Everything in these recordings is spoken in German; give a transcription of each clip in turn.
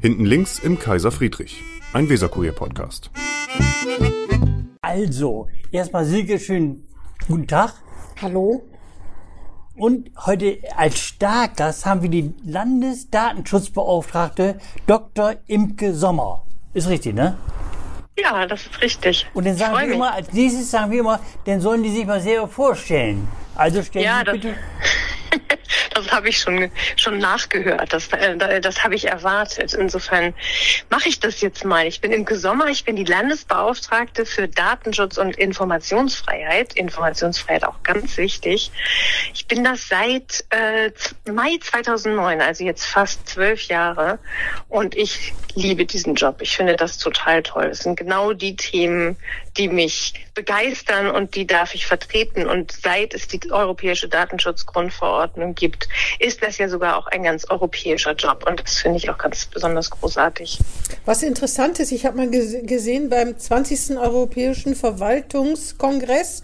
Hinten links im Kaiser Friedrich, ein Weserkurier-Podcast. Also, erstmal Silke, schönen guten Tag. Hallo? Und heute als Starkgast haben wir die Landesdatenschutzbeauftragte Dr. Imke Sommer. Ist richtig, ne? Ja, das ist richtig. Und dann sagen wir mich. immer, als nächstes sagen wir immer, dann sollen die sich mal selber vorstellen. Also stellen Ja, Sie bitte. das habe ich schon, schon nachgehört. Das, äh, das habe ich erwartet. Insofern mache ich das jetzt mal. Ich bin Imke Sommer, ich bin die Landesbeauftragte für Datenschutz und Informationsfreiheit. Informationsfreiheit auch ganz wichtig. Ich bin das seit äh, Mai 2009, also jetzt fast zwölf Jahre. Und ich liebe diesen Job. Ich finde das total toll. Es sind genau die Themen, die mich begeistern und die darf ich vertreten. Und seit es die europäische Datenschutzgrundverordnung gibt, ist das ja sogar auch ein ganz europäischer Job. Und das finde ich auch ganz besonders großartig. Was interessant ist, ich habe mal ges- gesehen beim 20. Europäischen Verwaltungskongress,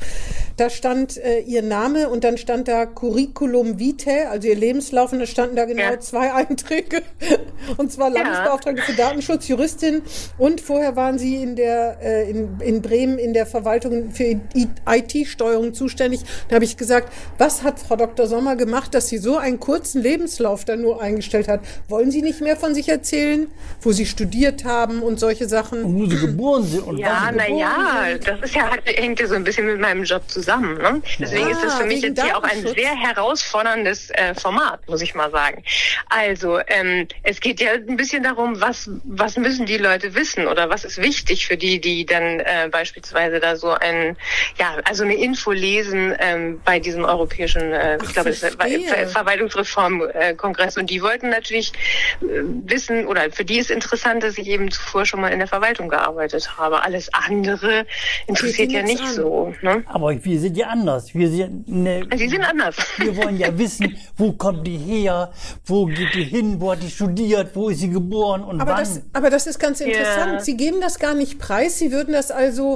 da stand äh, ihr Name und dann stand da Curriculum Vitae, also ihr Lebenslauf, und da standen da genau Ja. zwei Einträge. Und zwar Landesbeauftragte für Datenschutz, Juristin und vorher waren sie in der äh, in, in Bremen in der Verwaltung für IT-Steuerung zuständig. Da habe ich gesagt, was hat Frau Dr. Sommer gemacht, dass sie so einen kurzen Lebenslauf da nur eingestellt hat? Wollen Sie nicht mehr von sich erzählen, wo Sie studiert haben und solche Sachen? Und wo sie geboren sind und Ja, wann sie na geboren ja, sind. das ist ja halt, hängt ja so ein bisschen mit meinem Job zusammen. Ne? Deswegen ist das für mich jetzt hier auch ein sehr herausforderndes äh, Format, muss ich mal sagen. Also ähm, es geht ja ein bisschen darum, was was müssen die Leute wissen oder was ist wichtig für die, die dann äh, beispielsweise da so ein ja also eine Info lesen ähm, bei diesem europäischen, äh, ich glaube, das. Ver Verwaltungsreformkongress und die wollten natürlich äh, wissen oder für die ist interessant, dass ich eben zuvor schon mal in der Verwaltung gearbeitet habe. Alles andere interessiert ja nicht an. so. Ne? Aber wir sind ja anders. Wir sind ne, Sie sind anders. Wir wollen ja wissen, wo kommt die her, wo geht die hin, wo hat die studiert, wo ist sie geboren und Aber wann. das, aber das ist ganz interessant. Ja. Sie geben das gar nicht preis. Sie würden das also,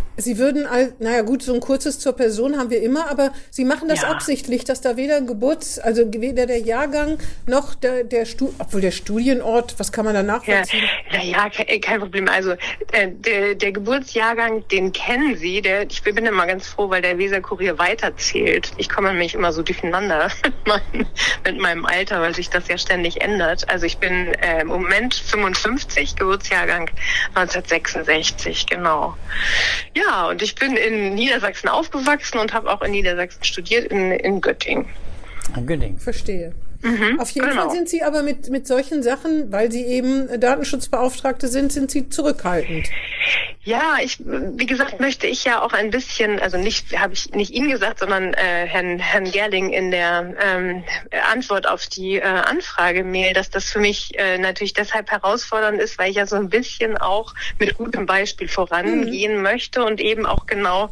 Sie würden, all, naja gut, so ein kurzes zur Person haben wir immer, aber Sie machen das Ja. absichtlich, dass da weder Geburts, also weder der Jahrgang noch der, der Stu obwohl der Studienort, was kann man da Ja, nachvollziehen? naja, ke kein Problem. Also äh, der, der Geburtsjahrgang, den kennen Sie. Der, ich bin immer ganz froh, weil der Weserkurier weiterzählt. Ich komme nämlich immer so durcheinander mit meinem, mit meinem Alter, weil sich das ja ständig ändert. Also ich bin äh, im Moment 55, Geburtsjahrgang 1966, genau. Ja, und ich bin in Niedersachsen aufgewachsen und habe auch in Niedersachsen studiert, in, in Göttingen. Ein Göttingen. Verstehe. Auf jeden genau. Fall sind Sie aber mit, mit solchen Sachen, weil Sie eben Datenschutzbeauftragte sind, sind Sie zurückhaltend. Ja, ich, wie gesagt, möchte ich ja auch ein bisschen, also nicht, habe ich nicht Ihnen gesagt, sondern äh, Herrn, Herrn Gerling in der ähm, Antwort auf die äh, Anfrage-Mail, dass das für mich äh, natürlich deshalb herausfordernd ist, weil ich ja so ein bisschen auch mit gutem Beispiel vorangehen möchte und eben auch genau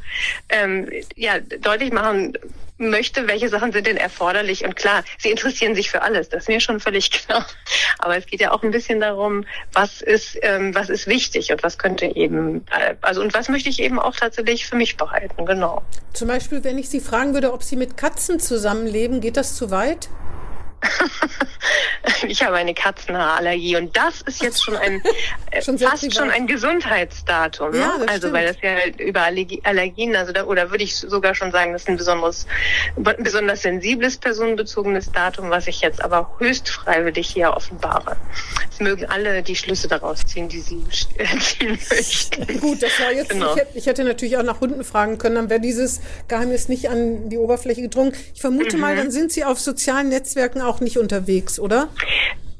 ähm, ja, deutlich machen möchte, welche Sachen sind denn erforderlich. Und klar, sie interessieren sich für alles, das ist mir schon völlig klar. Aber es geht ja auch ein bisschen darum, was ist, ähm, was ist wichtig und was könnte eben, äh, also und was möchte ich eben auch tatsächlich für mich behalten, genau. Zum Beispiel, wenn ich Sie fragen würde, ob Sie mit Katzen zusammenleben, geht das zu weit? Ich habe eine Katzenhaarallergie und das ist jetzt schon ein äh, Schon fast schon ein Gesundheitsdatum. Ne? Ja, das also weil das ja über Allergie, Allergien, also da, oder würde ich sogar schon sagen, das ist ein besonderes, besonders sensibles personenbezogenes Datum, was ich jetzt aber höchst freiwillig hier offenbare. Es mögen alle die Schlüsse daraus ziehen, die sie ziehen möchten. Gut, das war jetzt, Genau. ich, hätte, ich hätte natürlich auch nach Hunden fragen können, dann wäre dieses Geheimnis nicht an die Oberfläche gedrungen. Ich vermute Mhm. mal, dann sind Sie auf sozialen Netzwerken auch nicht unterwegs, oder?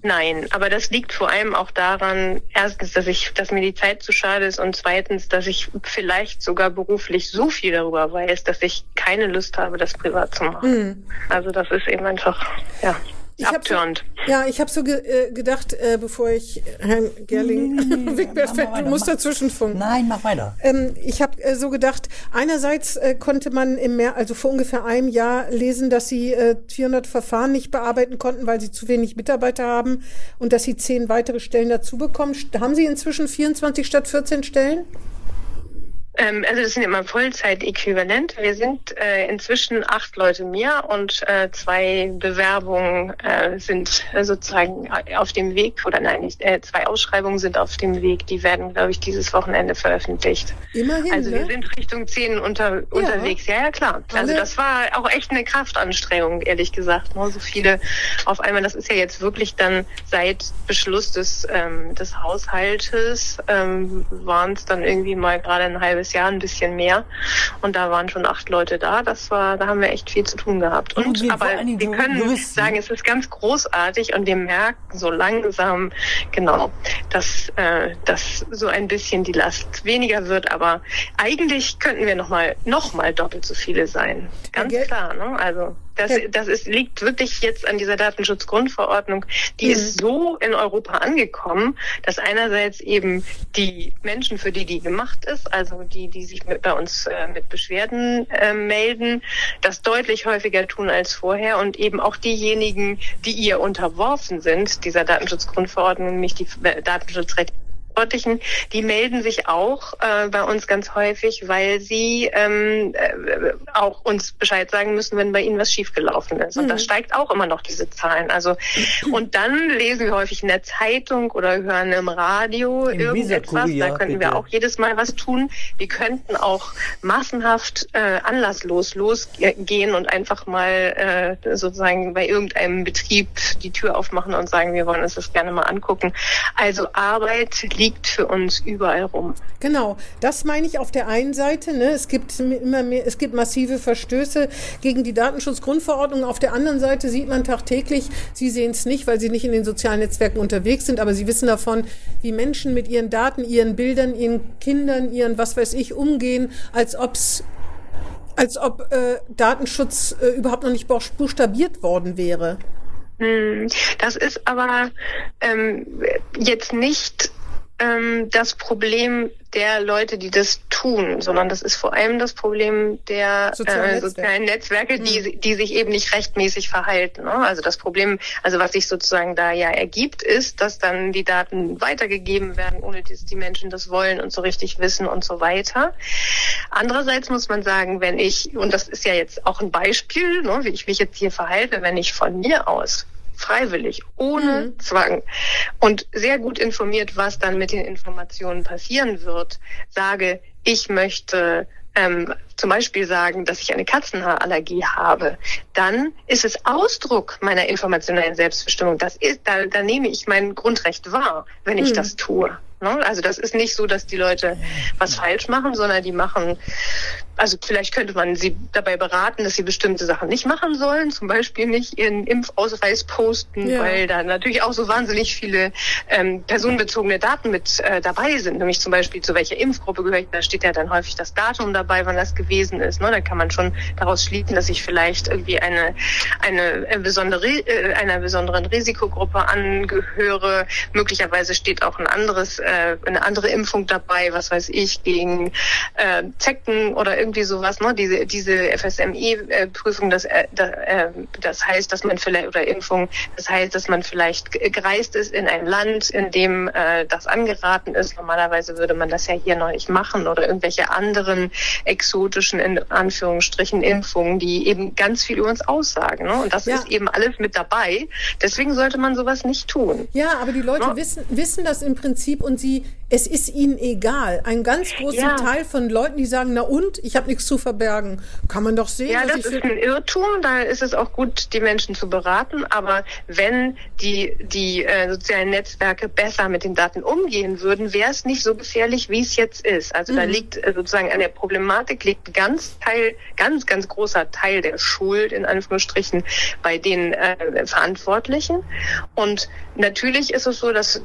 Nein, aber das liegt vor allem auch daran, erstens, dass ich, dass mir die Zeit zu schade ist und zweitens, dass ich vielleicht sogar beruflich so viel darüber weiß, dass ich keine Lust habe, das privat zu machen. Also das ist eben einfach, ja, Mhm. Ich hab so, abtörend. ja, ich habe so ge äh, gedacht, äh, bevor ich Herrn Gerling Wigbert, mach mal weiter, du musst mach- dazwischenfunken. Nein, mach weiter. Ähm, ich habe äh, so gedacht, einerseits äh, konnte man im Mehr, also vor ungefähr einem Jahr lesen, dass sie äh, 400 Verfahren nicht bearbeiten konnten, weil sie zu wenig Mitarbeiter haben und dass sie zehn weitere Stellen dazu bekommen. Haben Sie inzwischen 24 statt 14 Stellen? Ähm, also das sind immer Vollzeit-Äquivalent. Wir sind äh, inzwischen acht Leute mehr und äh, zwei Bewerbungen äh, sind äh, sozusagen auf dem Weg, oder nein, nicht, äh, zwei Ausschreibungen sind auf dem Weg. Die werden, glaube ich, dieses Wochenende veröffentlicht. Immerhin, Also wir ne? sind Richtung zehn unter, unterwegs. Ja, ja, klar. Also das war auch echt eine Kraftanstrengung, ehrlich gesagt. Ne? So viele auf einmal, das ist ja jetzt wirklich dann seit Beschluss des, ähm, des Haushaltes, ähm, waren es dann irgendwie mal gerade ein halbes Jahr ein bisschen mehr. Und da waren schon acht Leute da. Das war, da haben wir echt viel zu tun gehabt. Und, Und wir aber wir können Juristen. sagen, es ist ganz großartig und wir merken so langsam, genau, dass, äh, dass so ein bisschen die Last weniger wird. Aber eigentlich könnten wir noch mal, noch mal doppelt so viele sein. Ganz gell? klar, ne? Also das, das ist, liegt wirklich jetzt an dieser Datenschutzgrundverordnung. Die Mhm. ist so in Europa angekommen, dass einerseits eben die Menschen, für die die gemacht ist, also die, die sich mit, bei uns äh, mit Beschwerden äh, melden, das deutlich häufiger tun als vorher und eben auch diejenigen, die ihr unterworfen sind, dieser Datenschutzgrundverordnung, nämlich die äh, Datenschutzrechte Verantwortlichen, die melden sich auch äh, bei uns ganz häufig, weil sie ähm, äh, auch uns Bescheid sagen müssen, wenn bei ihnen was schiefgelaufen ist. Und Mhm. das steigt auch immer noch diese Zahlen. Also und dann lesen wir häufig in der Zeitung oder hören im Radio Im irgendetwas. Da könnten wir auch jedes Mal was tun. Wir könnten auch massenhaft äh, anlasslos losgehen und einfach mal äh, sozusagen bei irgendeinem Betrieb die Tür aufmachen und sagen, wir wollen uns das gerne mal angucken. Also Arbeit liegt für uns überall rum. Genau, das meine ich auf der einen Seite. Ne? Es gibt immer mehr, es gibt massive Verstöße gegen die Datenschutzgrundverordnung. Auf der anderen Seite sieht man tagtäglich, Sie sehen es nicht, weil Sie nicht in den sozialen Netzwerken unterwegs sind, aber Sie wissen davon, wie Menschen mit ihren Daten, ihren Bildern, ihren Kindern, ihren was weiß ich umgehen, als ob's als ob äh, Datenschutz äh, überhaupt noch nicht buch- buchstabiert worden wäre. Hm, Das ist aber ähm, jetzt nicht ähm, das Problem der Leute, die das tun, sondern das ist vor allem das Problem der Sozialen äh, Netzwerke. sozialen Netzwerke, die, die sich eben nicht rechtmäßig verhalten. Ne? Also das Problem, also was sich sozusagen da ja ergibt, ist, dass dann die Daten weitergegeben werden, ohne dass die Menschen das wollen und so richtig wissen und so weiter. Andererseits muss man sagen, wenn ich, und das ist ja jetzt auch ein Beispiel, ne, wie ich mich jetzt hier verhalte, wenn ich von mir aus freiwillig, ohne Zwang und sehr gut informiert, was dann mit den Informationen passieren wird, sage, ich möchte ähm, zum Beispiel sagen, dass ich eine Katzenhaarallergie habe, dann ist es Ausdruck meiner informationellen Selbstbestimmung. Das ist, da, da nehme ich mein Grundrecht wahr, wenn ich das tue. Ne? Also das ist nicht so, dass die Leute was falsch machen, sondern die machen, also vielleicht könnte man sie dabei beraten, dass sie bestimmte Sachen nicht machen sollen, zum Beispiel nicht ihren Impfausweis posten, Ja. weil da natürlich auch so wahnsinnig viele ähm, personenbezogene Daten mit äh, dabei sind, nämlich zum Beispiel zu welcher Impfgruppe gehöre ich, da steht ja dann häufig das Datum dabei, wann das gewesen ist. Ne? Da kann man schon daraus schließen, dass ich vielleicht irgendwie eine, eine äh, besondere, äh, einer besonderen Risikogruppe angehöre. Möglicherweise steht auch ein anderes, äh, eine andere Impfung dabei, was weiß ich, gegen äh, Zecken oder irgendwie sowas. Ne? Diese, diese FSME-Prüfung, das, äh, äh, das heißt, dass man vielleicht, oder Impfung, das heißt, dass man vielleicht ge- gereist ist in ein Land, in dem äh, das angeraten ist. Normalerweise würde man das ja hier noch nicht machen oder irgendwelche anderen exotischen, in Anführungsstrichen, Impfungen, die eben ganz viel über uns aussagen. Ne? Und das Ja. ist eben alles mit dabei. Deswegen sollte man sowas nicht tun. Ja, aber die Leute Ja. wissen, wissen das im Prinzip und sie, es ist ihnen egal. Ein ganz großer Ja. Teil von Leuten, die sagen, na und, ich habe nichts zu verbergen. Kann man doch sehen, Ja, das ist ein Irrtum. Da ist es auch gut, die Menschen zu beraten. Aber wenn die, die äh, sozialen Netzwerke besser mit den Daten umgehen würden, wäre es nicht so gefährlich, wie es jetzt ist. Also da liegt äh, sozusagen an der Problematik liegt ganz Teil, ganz, ganz großer Teil der Schuld in Anführungsstrichen bei den äh, Verantwortlichen. Und natürlich ist es so, dass äh,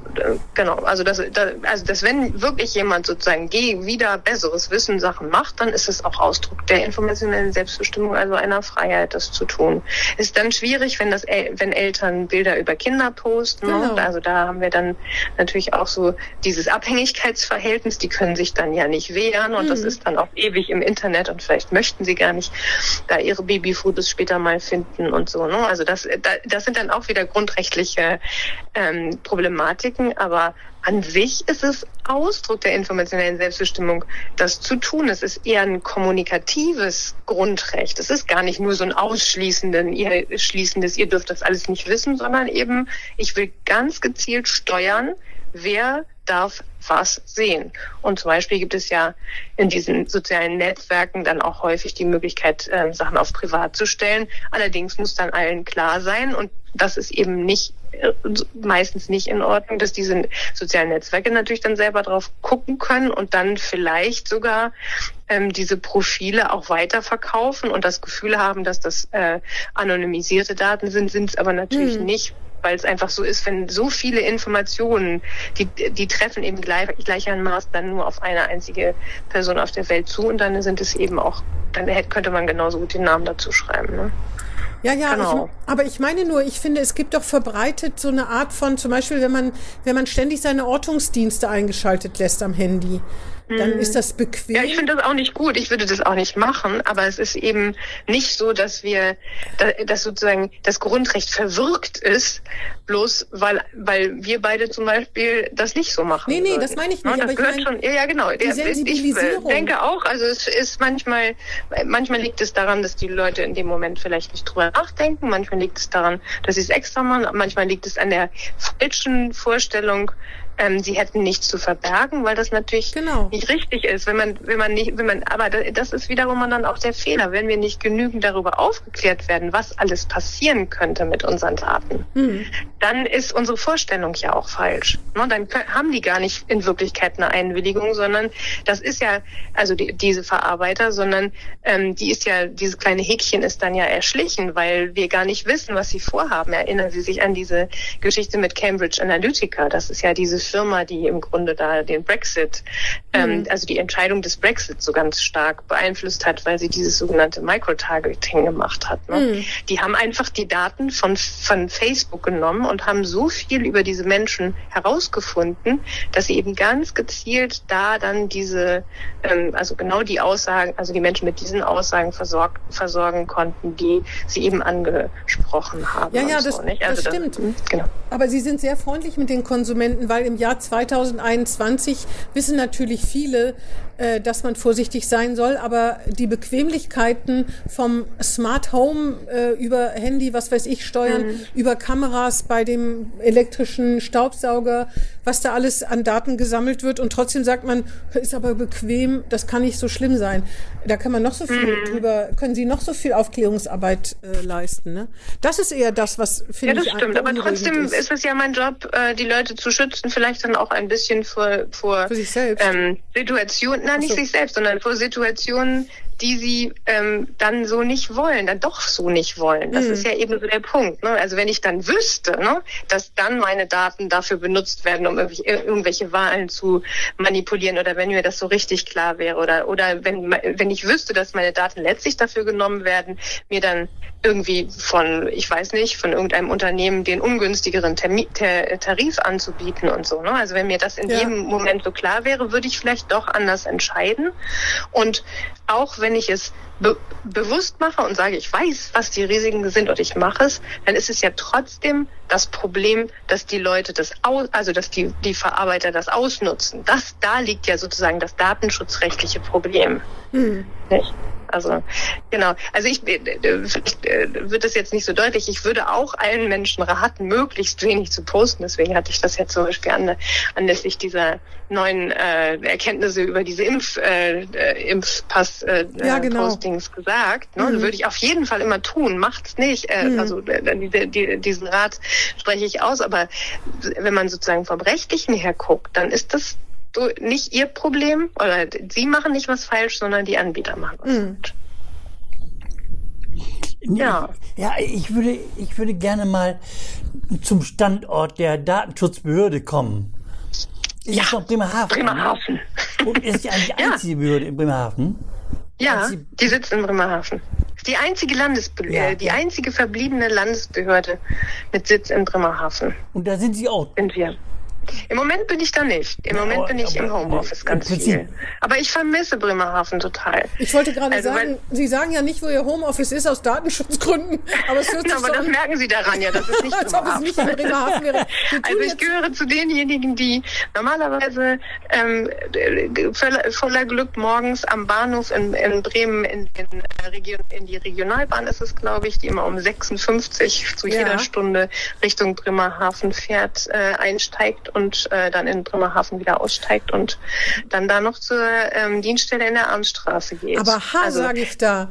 genau, also dass, da, also dass wenn wirklich jemand sozusagen gegen wieder besseres Wissen Sachen macht, dann ist es auch Ausdruck der informationellen Selbstbestimmung, also einer Freiheit, das zu tun. Ist dann schwierig, wenn das wenn Eltern Bilder über Kinder posten. Genau. Ne? Also da haben wir dann natürlich auch so dieses Abhängigkeitsverhältnis, die können sich dann ja nicht wehren und das ist dann auch ewig im Internet und vielleicht möchten sie gar nicht da ihre Babyfotos später mal finden und so. Ne? Also das, da, das sind dann auch wieder grundrechtliche ähm, Problematiken, aber an sich ist es Ausdruck der informationellen Selbstbestimmung, das zu tun. Es ist eher ein kommunikatives Grundrecht. Es ist gar nicht nur so ein ausschließenden, ihr schließendes, ihr dürft das alles nicht wissen, sondern eben, ich will ganz gezielt steuern, wer darf was sehen. Und zum Beispiel gibt es ja in diesen sozialen Netzwerken dann auch häufig die Möglichkeit, äh, Sachen auf privat zu stellen. Allerdings muss dann allen klar sein und das ist eben nicht meistens nicht in Ordnung, dass diese sozialen Netzwerke natürlich dann selber drauf gucken können und dann vielleicht sogar ähm, diese Profile auch weiterverkaufen und das Gefühl haben, dass das äh, anonymisierte Daten sind, sind es aber natürlich hm. nicht weil es einfach so ist, wenn so viele Informationen, die, die treffen eben gleich, gleichermaßen dann nur auf eine einzige Person auf der Welt zu und dann sind es eben auch, dann hätte, könnte man genauso gut den Namen dazu schreiben. Ne? Ja, ja, genau. ich, aber ich meine nur, ich finde, es gibt doch verbreitet so eine Art von, zum Beispiel, wenn man, wenn man ständig seine Ortungsdienste eingeschaltet lässt am Handy dann ist mhm. das bequem. Ja, ich finde das auch nicht gut. Ich würde das auch nicht machen. Aber es ist eben nicht so, dass wir, dass sozusagen das Grundrecht verwirkt ist, bloß weil, weil wir beide zum Beispiel das nicht so machen. Nee, nee, würden. das meine ich nicht. Ja, das gehört schon, ja, ja, genau. Die Sensibilisierung. Ich denke auch, also es ist manchmal, manchmal liegt es daran, dass die Leute in dem Moment vielleicht nicht drüber nachdenken. Manchmal liegt es daran, dass sie es extra machen. Manchmal liegt es an der falschen Vorstellung, ähm, sie hätten nichts zu verbergen, weil das natürlich genau. nicht richtig ist. Wenn man, wenn man nicht, wenn man, aber das ist wiederum dann auch der Fehler, wenn wir nicht genügend darüber aufgeklärt werden, was alles passieren könnte mit unseren Daten, mhm. dann ist unsere Vorstellung ja auch falsch. Ne? Dann haben die gar nicht in Wirklichkeit eine Einwilligung, sondern das ist ja, also die, diese Verarbeiter, sondern ähm, die ist ja, dieses kleine Häkchen ist dann ja erschlichen, weil wir gar nicht wissen, was sie vorhaben. Erinnern Sie sich an diese Geschichte mit Cambridge Analytica? Das ist ja dieses Firma, die im Grunde da den Brexit, ähm, mhm. also die Entscheidung des Brexit so ganz stark beeinflusst hat, weil sie dieses sogenannte Microtargeting gemacht hat. Ne? Mhm. Die haben einfach die Daten von, von Facebook genommen und haben so viel über diese Menschen herausgefunden, dass sie eben ganz gezielt da dann diese, ähm, also genau die Aussagen, also die Menschen mit diesen Aussagen versorgt, versorgen konnten, die sie eben angesprochen haben. Ja, ja, das, so, also das stimmt. Das, genau. Aber Sie sind sehr freundlich mit den Konsumenten, weil im Jahr 2021 wissen natürlich viele, äh, dass man vorsichtig sein soll, aber die Bequemlichkeiten vom Smart Home äh, über Handy, was weiß ich, steuern, mhm. über Kameras bei dem elektrischen Staubsauger, was da alles an Daten gesammelt wird und trotzdem sagt man, ist aber bequem, das kann nicht so schlimm sein. Da kann man noch so viel mhm. drüber, können Sie noch so viel Aufklärungsarbeit äh, leisten. Ne? Das ist eher das, was finde ich. Ja, das stimmt, aber trotzdem ist. ist es ja mein Job, äh, die Leute zu schützen, vielleicht dann auch ein bisschen vor, vor ähm, Situationen, na, nicht so. sich selbst, sondern vor Situationen, die sie ähm, dann so nicht wollen, dann doch so nicht wollen. Das mhm. ist ja eben so der Punkt. Ne? Also wenn ich dann wüsste, ne, dass dann meine Daten dafür benutzt werden, um irgendwelche, irgendwelche Wahlen zu manipulieren oder wenn mir das so richtig klar wäre oder oder wenn wenn ich wüsste, dass meine Daten letztlich dafür genommen werden, mir dann irgendwie von, ich weiß nicht, von irgendeinem Unternehmen den ungünstigeren Termi Tarif anzubieten und so. Ne? Also wenn mir das in ja. jedem Moment so klar wäre, würde ich vielleicht doch anders entscheiden. Und auch wenn ich es be bewusst mache und sage, ich weiß, was die Risiken sind und ich mache es, dann ist es ja trotzdem das Problem, dass die Leute das aus, also dass die, die Verarbeiter das ausnutzen. Das, da liegt ja sozusagen das datenschutzrechtliche Problem. Mhm. Nicht? Also genau. Also ich äh, vielleicht äh, wird das jetzt nicht so deutlich. Ich würde auch allen Menschen raten, möglichst wenig zu posten. Deswegen hatte ich das jetzt zum Beispiel an, anlässlich dieser neuen äh, Erkenntnisse über diese Impf, äh, äh Impfpass äh, ja, genau. Postings gesagt. Ne? Mhm. würde ich auf jeden Fall immer tun. Macht's nicht. Äh, mhm. Also äh, die, die, diesen Rat spreche ich aus. Aber wenn man sozusagen vom Rechtlichen her guckt, dann ist das so nicht ihr Problem oder sie machen nicht was falsch, sondern die Anbieter machen was mhm. falsch. Ja. ja, ich würde, ich würde gerne mal zum Standort der Datenschutzbehörde kommen. Ist ja, das Bremerhaven? Bremerhaven. Und ist die die einzige ja. Behörde in Bremerhaven? Ja, die, die sitzt in Bremerhaven. Die einzige Landesbehörde, ja, die einzige verbliebene Landesbehörde mit Sitz in Bremerhaven. Und da sind Sie auch? Sind wir. Im Moment bin ich da nicht. Im Ja, Moment bin ich aber- im Homeoffice ganz viel. Aber ich vermisse Bremerhaven total. Ich wollte gerade Also, sagen, weil- Sie sagen ja nicht, wo Ihr Homeoffice ist aus Datenschutzgründen, aber es hört sich aber so das an, merken Sie daran ja, das ist nicht als ob es nicht in Bremerhaven wäre. Also ich gehöre zu denjenigen, die normalerweise ähm, voller, voller Glück morgens am Bahnhof in, in Bremen in, in, äh, Region, in die Regionalbahn ist es, glaube ich, die immer um 56 zu Ja. jeder Stunde Richtung Bremerhaven fährt, äh, einsteigt und äh, dann in Bremerhaven wieder aussteigt und dann da noch zur ähm, Dienststelle in der Arnstraße geht. Aber ha, Also- sage ich da.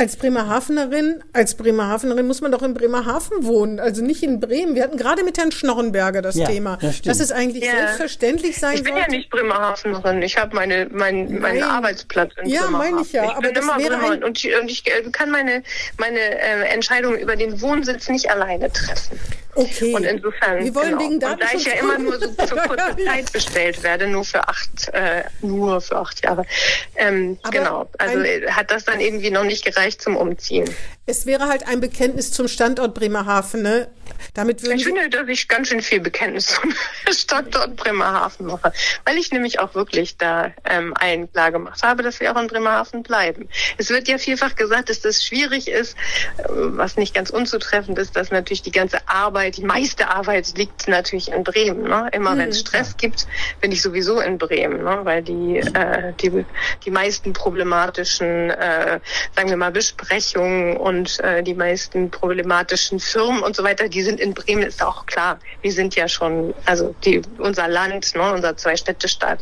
Als Bremerhavenerin, als Bremerhavenerin muss man doch in Bremerhaven wohnen, also nicht in Bremen. Wir hatten gerade mit Herrn Schnorrenberger das Ja, Thema, das dass es eigentlich Ja. selbstverständlich sein Ich bin sollte. ja nicht Bremerhavenerin. Ich habe meine, mein, meinen. Arbeitsplatz in Ja, Bremerhaven. meine ich ja, Ich aber bin das immer wäre ein- Bremerin und, ich- und ich äh, kann meine, meine äh, Entscheidung über den Wohnsitz nicht alleine treffen. Okay. Und insofern, Wir wollen genau. wegen und da ich ja immer nur so für kurze Zeit bestellt werde, nur für acht, äh, nur für acht Jahre, ähm, genau. Also äh, hat das dann irgendwie noch nicht gereicht zum Umziehen. Es wäre halt ein Bekenntnis zum Standort Bremerhaven. Ne? Damit würden Ich finde, dass ich ganz schön viel Bekenntnis zum Standort Bremerhaven mache, weil ich nämlich auch wirklich da ähm, allen klar gemacht habe, dass wir auch in Bremerhaven bleiben. Es wird ja vielfach gesagt, dass das schwierig ist, äh, was nicht ganz unzutreffend ist, dass natürlich die ganze Arbeit, die meiste Arbeit liegt natürlich in Bremen. Ne? Immer wenn es Stress gibt, bin ich sowieso in Bremen, ne? weil die, äh, die, die meisten problematischen, äh, sagen wir mal, Besprechungen und äh, die meisten problematischen Firmen und so weiter, die sind in Bremen, ist auch klar. Wir sind ja schon, also die, unser Land, ne, unser Zwei-Städte-Staat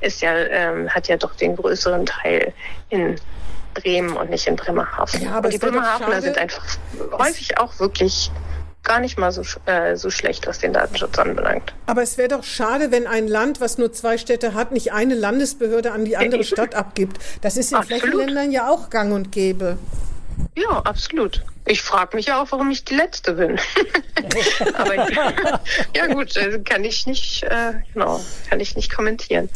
ist ja, ähm, hat ja doch den größeren Teil in Bremen und nicht in Bremerhaven. Ja, aber und die Bremerhavener sind einfach häufig auch wirklich gar nicht mal so, äh, so schlecht, was den Datenschutz anbelangt. aber es wäre doch schade, wenn ein Land, was nur zwei Städte hat, nicht eine Landesbehörde an die andere. Stadt abgibt. Das ist in Absolut. Flächenländern ja auch gang und gäbe. Ja, absolut. Ich frage mich ja auch, warum ich die Letzte bin. Aber ja gut, äh, kann ich nicht, äh, genau, kann ich nicht kommentieren.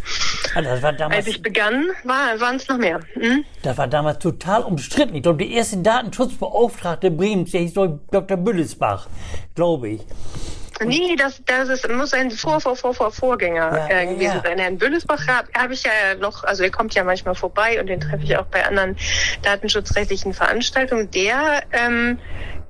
Das war damals, Als ich begann, war, waren es noch mehr. Hm? das war damals total umstritten. Ich glaube, die erste Datenschutzbeauftragte Bremens, der hieß doch Dr. Büllesbach, glaube ich. Nee, das, das ist, muss ein Vor, Vor, Vor, Vor Vorgänger Ja, äh, gewesen ja. sein. Herrn Büllesbach habe hab ich ja noch, also er kommt ja manchmal vorbei und den treffe ich auch bei anderen datenschutzrechtlichen Veranstaltungen. Der ähm,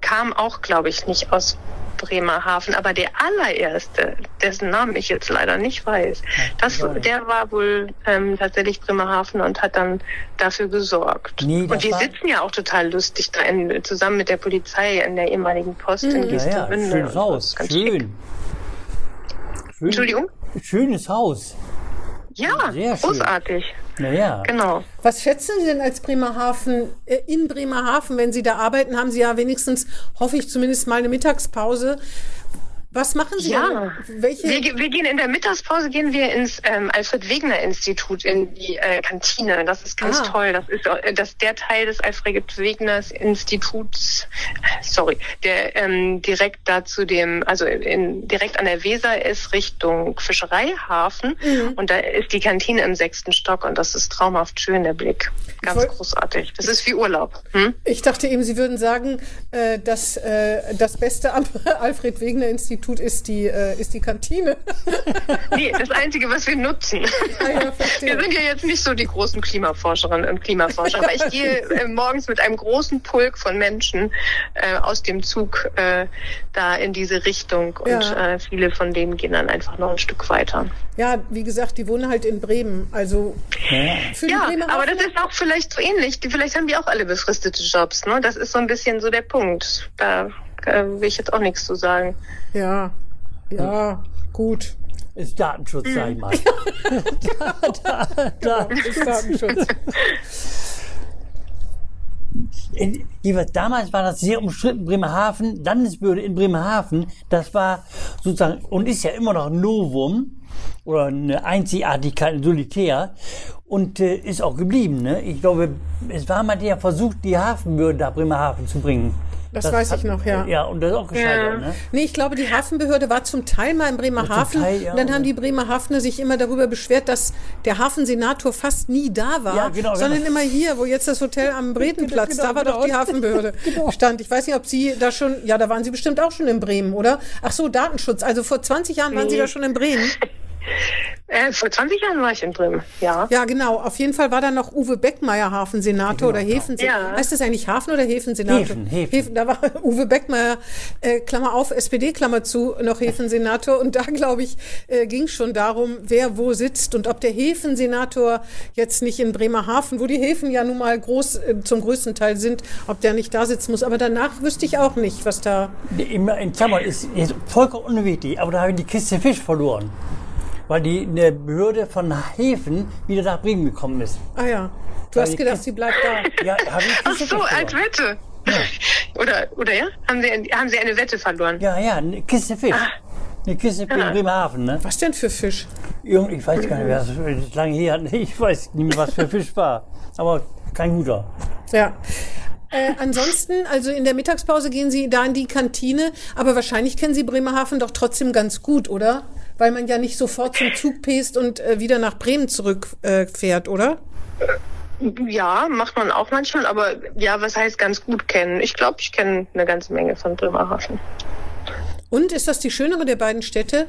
kam auch, glaube ich, nicht aus Bremerhaven, aber der allererste, dessen Namen ich jetzt leider nicht weiß, das, der war wohl ähm, tatsächlich Bremerhaven und hat dann dafür gesorgt. Nee, und die war- sitzen ja auch total lustig da in, zusammen mit der Polizei in der ehemaligen Post in Ja, ja, schönes und Haus. Schön. Schön. Entschuldigung? Schönes Haus. Ja, Sehr schön. großartig. Naja. Genau. Was schätzen Sie denn als Bremerhaven, äh, in Bremerhaven, wenn Sie da arbeiten, haben Sie ja wenigstens, hoffe ich zumindest mal eine Mittagspause. Was machen Sie Ja? Welche? wir, wir gehen in der Mittagspause gehen wir ins ähm, Alfred Wegener Institut in die äh, Kantine. Das ist ganz Ah. toll. Das ist äh, das der Teil des Alfred Wegeners Instituts. Sorry, der ähm, direkt da zu dem, also in, direkt an der Weser ist Richtung Fischereihafen Mhm. und da ist die Kantine im sechsten Stock und das ist traumhaft schön der Blick. Ganz wollt- großartig. Das ist wie Urlaub. Hm? Ich dachte eben, Sie würden sagen, äh, dass äh, das Beste am Alfred Wegener Institut ist die, äh, ist die Kantine. Nee, das Einzige, was wir nutzen. Ah ja. Wir sind ja jetzt nicht so die großen Klimaforscherinnen und Klimaforscher, aber ich gehe äh, morgens mit einem großen Pulk von Menschen äh, aus dem Zug äh, da in diese Richtung und Ja. äh, viele von denen gehen dann einfach noch ein Stück weiter. Ja, wie gesagt, die wohnen halt in Bremen. Also für die Ja, Bremer aber das ist auch vielleicht so ähnlich. Die, vielleicht haben die auch alle befristete Jobs. Ne? Das ist so ein bisschen so der Punkt. Da äh, will ich jetzt auch nichts zu sagen. Ja, ja, gut. Ist Datenschutz, sag ich mal. da, da, da. Ist Datenschutz. In, damals war das sehr umstritten. Bremerhaven, Landesbehörde in Bremerhaven, das war sozusagen und ist ja immer noch ein Novum oder eine Einzigartigkeit, ein Solitär und äh, ist auch geblieben. Ne? Ich glaube, es war mal der Versuch, die Hafenbehörde nach Bremerhaven zu bringen. Das, das weiß hat, ich noch, ja. Ja, und das ist auch gescheitert, ja. ne? Nee, ich glaube, die Hafenbehörde war zum Teil mal in Bremerhaven. Teil, ja, und dann haben die Bremerhavener sich immer darüber beschwert, dass der Hafensenator fast nie da war, ja, genau, sondern genau. immer hier, wo jetzt das Hotel am Bredenplatz, genau, da war genau. doch die Hafenbehörde genau. stand. Ich weiß nicht, ob Sie da schon, ja, da waren Sie bestimmt auch schon in Bremen, oder? Ach so, Datenschutz. Also vor 20 Jahren waren Sie da schon in Bremen. Äh, vor 20 Jahren war ich in Bremen, ja. Ja, genau. Auf jeden Fall war da noch Uwe Beckmeier Hafensenator genau, oder Häfensenator. Ja. Heißt das eigentlich Hafen oder Häfensenator? Häfen, Häfen. Häfen da war Uwe Beckmeier, äh, Klammer auf, SPD, Klammer zu, noch Häfensenator. Und da, glaube ich, äh, ging schon darum, wer wo sitzt und ob der Häfensenator jetzt nicht in Bremerhaven, wo die Häfen ja nun mal groß äh, zum größten Teil sind, ob der nicht da sitzen muss. Aber danach wüsste ich auch nicht, was da... In, in Klammern ist, ist vollkommen unwichtig, aber da haben die Kiste Fisch verloren weil die eine Behörde von Häfen wieder nach Bremen gekommen ist. Ah ja. Du hast gedacht, sie bleibt da. Ja, habe ich Ach so, als Wette. Ja. Oder, oder ja? Haben sie, haben sie eine Wette verloren? Ja, ja, eine Kiste Fisch. Ah. Eine Kiste Fisch ja. in Bremerhaven, ne? Was denn für Fisch? Irgend, ich weiß gar nicht, wer das lange her hat. Ich weiß nicht mehr, was für Fisch war. Aber kein guter. Ja. Äh, ansonsten, also in der Mittagspause gehen Sie da in die Kantine, aber wahrscheinlich kennen Sie Bremerhaven doch trotzdem ganz gut, oder? Weil man ja nicht sofort zum Zug pest und äh, wieder nach Bremen zurückfährt, äh, oder? Ja, macht man auch manchmal, aber ja, was heißt ganz gut kennen? Ich glaube, ich kenne eine ganze Menge von Bremerhaven. Und ist das die schönere der beiden Städte?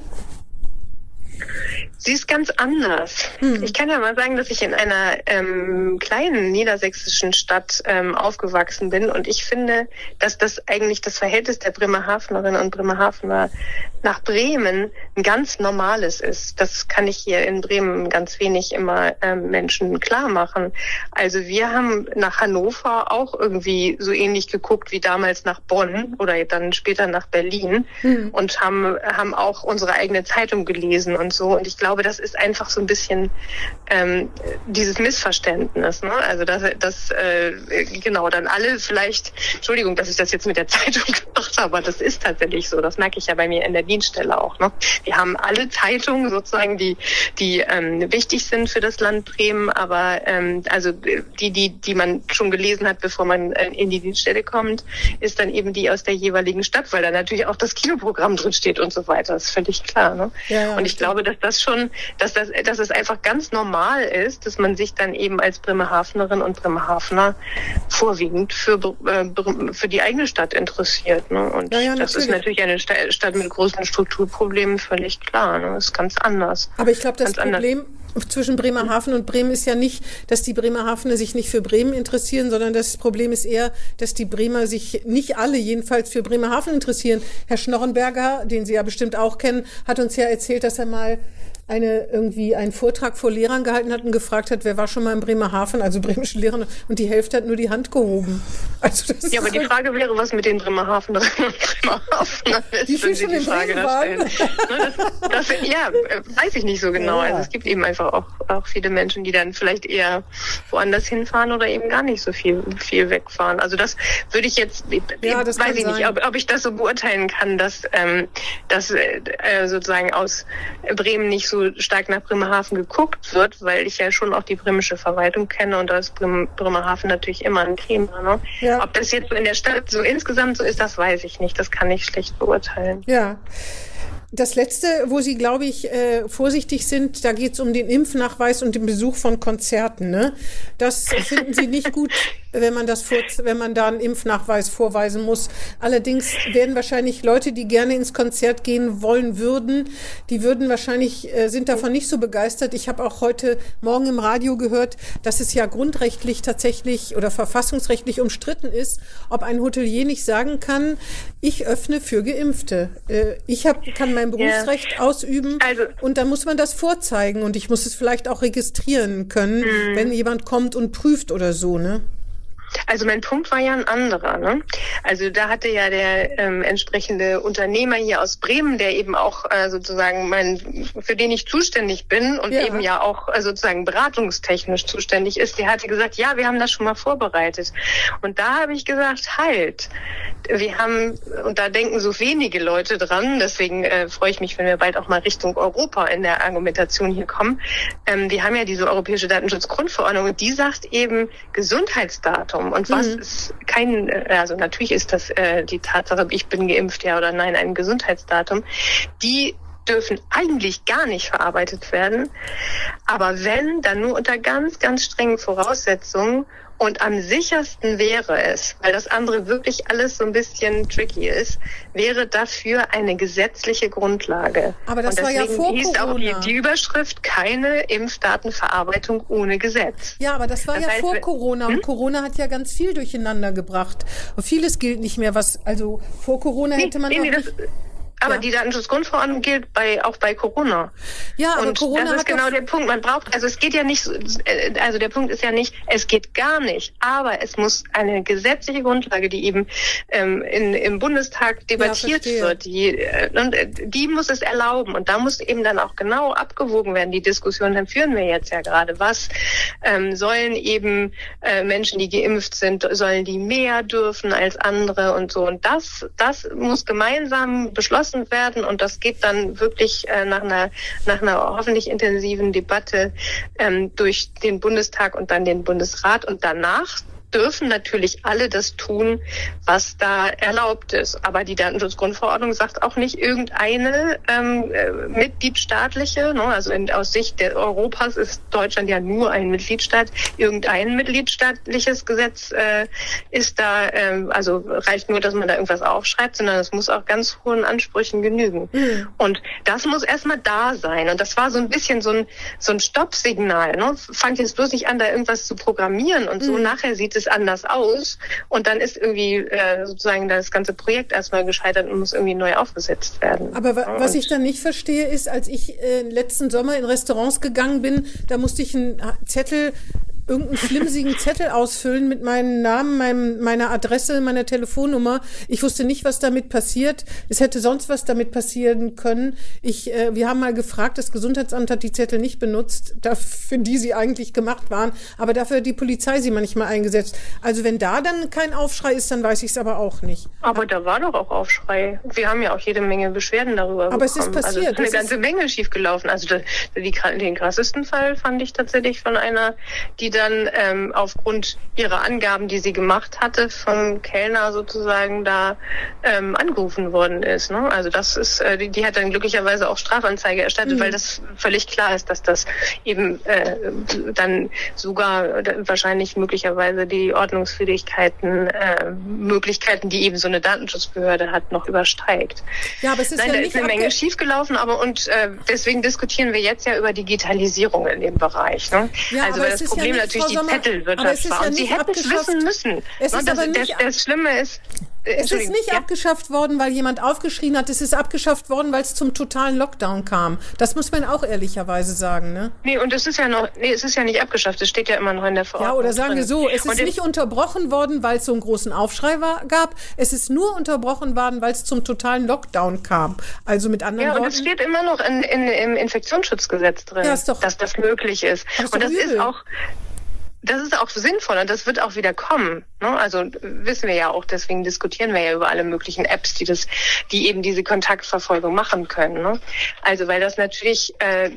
Sie ist ganz anders. Hm. Ich kann ja mal sagen, dass ich in einer ähm, kleinen niedersächsischen Stadt ähm, aufgewachsen bin und ich finde, dass das eigentlich das Verhältnis der Bremerhavenerinnen und Bremerhavener nach Bremen ein ganz normales ist. Das kann ich hier in Bremen ganz wenig immer ähm, Menschen klar machen. Also wir haben nach Hannover auch irgendwie so ähnlich geguckt wie damals nach Bonn oder dann später nach Berlin hm. und haben, haben auch unsere eigene Zeitung gelesen und so. Und ich glaube, das ist einfach so ein bisschen ähm, dieses Missverständnis. Ne? Also dass, dass äh, genau dann alle vielleicht, Entschuldigung, dass ich das jetzt mit der Zeitung gemacht habe, aber das ist tatsächlich so. Das merke ich ja bei mir in der Dienststelle auch. Ne? Wir haben alle Zeitungen sozusagen, die, die ähm, wichtig sind für das Land Bremen, aber ähm, also die, die, die man schon gelesen hat, bevor man äh, in die Dienststelle kommt, ist dann eben die aus der jeweiligen Stadt, weil da natürlich auch das Kinoprogramm drin steht und so weiter. Das ist völlig klar. Ne? Ja, ja, und ich glaube, dass das schon, dass das, dass es einfach ganz normal ist, dass man sich dann eben als Bremerhavenerin und Bremerhavener vorwiegend für, äh, für die eigene Stadt interessiert. Ne? Und ja, ja, das ist natürlich eine Stadt mit großen Strukturproblemen völlig klar. Ne? Das ist ganz anders. Aber ich glaube, das ganz Problem anders zwischen Bremerhaven und Bremen ist ja nicht, dass die Bremerhavener sich nicht für Bremen interessieren, sondern das Problem ist eher, dass die Bremer sich nicht alle jedenfalls für Bremerhaven interessieren. Herr Schnorrenberger, den Sie ja bestimmt auch kennen, hat uns ja erzählt, dass er mal eine irgendwie einen Vortrag vor Lehrern gehalten hat und gefragt hat, wer war schon mal in Bremerhaven, also bremische Lehrer, und die Hälfte hat nur die Hand gehoben. Also das ja, aber die Frage wäre, was mit den Bremerhaven Bremerhaven ist, die wenn Sie die Frage da stellen. Ne, das, das, ja, weiß ich nicht so genau. Ja. Also es gibt eben einfach auch, auch viele Menschen, die dann vielleicht eher woanders hinfahren oder eben gar nicht so viel, viel wegfahren. Also das würde ich jetzt, ja, das weiß ich sein. nicht, ob, ob, ich das so beurteilen kann, dass, ähm, dass äh, sozusagen aus Bremen nicht so so stark nach Bremerhaven geguckt wird, weil ich ja schon auch die bremische Verwaltung kenne und da ist Bremerhaven natürlich immer ein Thema. Ne? Ja. Ob das jetzt in der Stadt so insgesamt so ist, das weiß ich nicht. Das kann ich schlecht beurteilen. Ja. Das letzte, wo Sie, glaube ich, äh, vorsichtig sind, da geht es um den Impfnachweis und den Besuch von Konzerten. Ne? Das finden Sie nicht gut wenn man das vor, wenn man da einen Impfnachweis vorweisen muss. Allerdings werden wahrscheinlich Leute, die gerne ins Konzert gehen wollen würden, die würden wahrscheinlich äh, sind davon nicht so begeistert. Ich habe auch heute Morgen im Radio gehört, dass es ja grundrechtlich tatsächlich oder verfassungsrechtlich umstritten ist, ob ein Hotelier nicht sagen kann, ich öffne für Geimpfte. Äh, ich hab, kann mein Berufsrecht ja. ausüben also, und dann muss man das vorzeigen und ich muss es vielleicht auch registrieren können, mhm. wenn jemand kommt und prüft oder so, ne? Also mein Punkt war ja ein anderer. Ne? Also da hatte ja der ähm, entsprechende Unternehmer hier aus Bremen, der eben auch äh, sozusagen mein, für den ich zuständig bin und ja. eben ja auch äh, sozusagen beratungstechnisch zuständig ist, der hatte gesagt, ja, wir haben das schon mal vorbereitet. Und da habe ich gesagt, halt, wir haben, und da denken so wenige Leute dran, deswegen äh, freue ich mich, wenn wir bald auch mal Richtung Europa in der Argumentation hier kommen. Ähm, wir haben ja diese europäische Datenschutzgrundverordnung und die sagt eben Gesundheitsdatum Datum. Und was mhm. ist kein, äh, also natürlich ist das äh, die Tatsache, ich bin geimpft, ja oder nein, ein Gesundheitsdatum. Die dürfen eigentlich gar nicht verarbeitet werden. Aber wenn, dann nur unter ganz, ganz strengen Voraussetzungen. Und am sichersten wäre es, weil das andere wirklich alles so ein bisschen tricky ist, wäre dafür eine gesetzliche Grundlage. Aber das war ja vor hieß Corona. auch die, die, Überschrift keine Impfdatenverarbeitung ohne Gesetz. Ja, aber das war das ja heißt, vor Corona und hm? Corona hat ja ganz viel durcheinander gebracht. Und vieles gilt nicht mehr, was also vor Corona hätte man nee, nee, das, aber ja. die Datenschutzgrundverordnung gilt bei, auch bei Corona. Ja, aber und Corona das ist genau der Punkt. Man braucht, also es geht ja nicht, also der Punkt ist ja nicht, es geht gar nicht. Aber es muss eine gesetzliche Grundlage, die eben ähm, in, im Bundestag debattiert ja, wird, die, äh, und, äh, die muss es erlauben. Und da muss eben dann auch genau abgewogen werden. Die Diskussion, dann führen wir jetzt ja gerade. Was ähm, sollen eben äh, Menschen, die geimpft sind, sollen die mehr dürfen als andere und so. Und das, das muss gemeinsam beschlossen beschlossen werden und das geht dann wirklich äh, nach einer nach einer hoffentlich intensiven Debatte ähm, durch den Bundestag und dann den Bundesrat und danach dürfen natürlich alle das tun, was da erlaubt ist. Aber die Datenschutzgrundverordnung sagt auch nicht irgendeine ähm, äh, mitgliedstaatliche, ne? also in, aus Sicht der Europas ist Deutschland ja nur ein Mitgliedstaat. Irgendein mitgliedstaatliches Gesetz äh, ist da, äh, also reicht nur, dass man da irgendwas aufschreibt, sondern es muss auch ganz hohen Ansprüchen genügen. Mhm. Und das muss erstmal da sein. Und das war so ein bisschen so ein, so ein Stoppsignal. Ne? Fangt jetzt bloß nicht an, da irgendwas zu programmieren und so. Mhm. Nachher sieht es anders aus und dann ist irgendwie äh, sozusagen das ganze Projekt erstmal gescheitert und muss irgendwie neu aufgesetzt werden. Aber wa was ich dann nicht verstehe, ist, als ich äh, letzten Sommer in Restaurants gegangen bin, da musste ich einen Zettel irgendeinen flimsigen Zettel ausfüllen mit meinem Namen, meinem, meiner Adresse, meiner Telefonnummer. Ich wusste nicht, was damit passiert. Es hätte sonst was damit passieren können. Ich, äh, wir haben mal gefragt, das Gesundheitsamt hat die Zettel nicht benutzt, für die sie eigentlich gemacht waren, aber dafür hat die Polizei sie manchmal eingesetzt. Also wenn da dann kein Aufschrei ist, dann weiß ich es aber auch nicht. Aber da war doch auch Aufschrei. Wir haben ja auch jede Menge Beschwerden darüber aber bekommen. es ist passiert. Also es ist eine ganze Menge schiefgelaufen. Also die, den krassesten Fall fand ich tatsächlich von einer, die dann ähm, aufgrund ihrer Angaben, die sie gemacht hatte, vom Kellner sozusagen da ähm, angerufen worden ist. Ne? Also das ist, äh, die, die hat dann glücklicherweise auch Strafanzeige erstattet, mhm. weil das völlig klar ist, dass das eben äh, dann sogar wahrscheinlich möglicherweise die Ordnungswidrigkeiten, äh, Möglichkeiten, die eben so eine Datenschutzbehörde hat, noch übersteigt. Ja, aber es ist Nein, ja da ist eine Menge schiefgelaufen, aber und äh, deswegen diskutieren wir jetzt ja über Digitalisierung in dem Bereich. Ne? Ja, also weil das Problem ja natürlich die Zettelwirtschaft war. Ja und sie hätten es wissen müssen. Es ist das, aber nicht, das, das Schlimme ist, es ist nicht ja. abgeschafft worden, weil jemand aufgeschrien hat. Es ist abgeschafft worden, weil es zum totalen Lockdown kam. Das muss man auch ehrlicherweise sagen, ne? Nee, und es ist ja noch, nee, es ist ja nicht abgeschafft. Es steht ja immer noch in der Verordnung. Ja, oder sagen drin. wir so, es ist nicht unterbrochen worden, weil es so einen großen Aufschrei war, gab. Es ist nur unterbrochen worden, weil es zum totalen Lockdown kam. Also mit anderen Worten. Ja, und es steht immer noch in, in, im Infektionsschutzgesetz drin, ja, doch, dass das möglich ist. Ist und das übel. ist auch, das ist auch sinnvoll und das wird auch wieder kommen. Ne? Also wissen wir ja auch, deswegen diskutieren wir ja über alle möglichen Apps, die das, die eben diese Kontaktverfolgung machen können. Ne? Also weil das natürlich äh,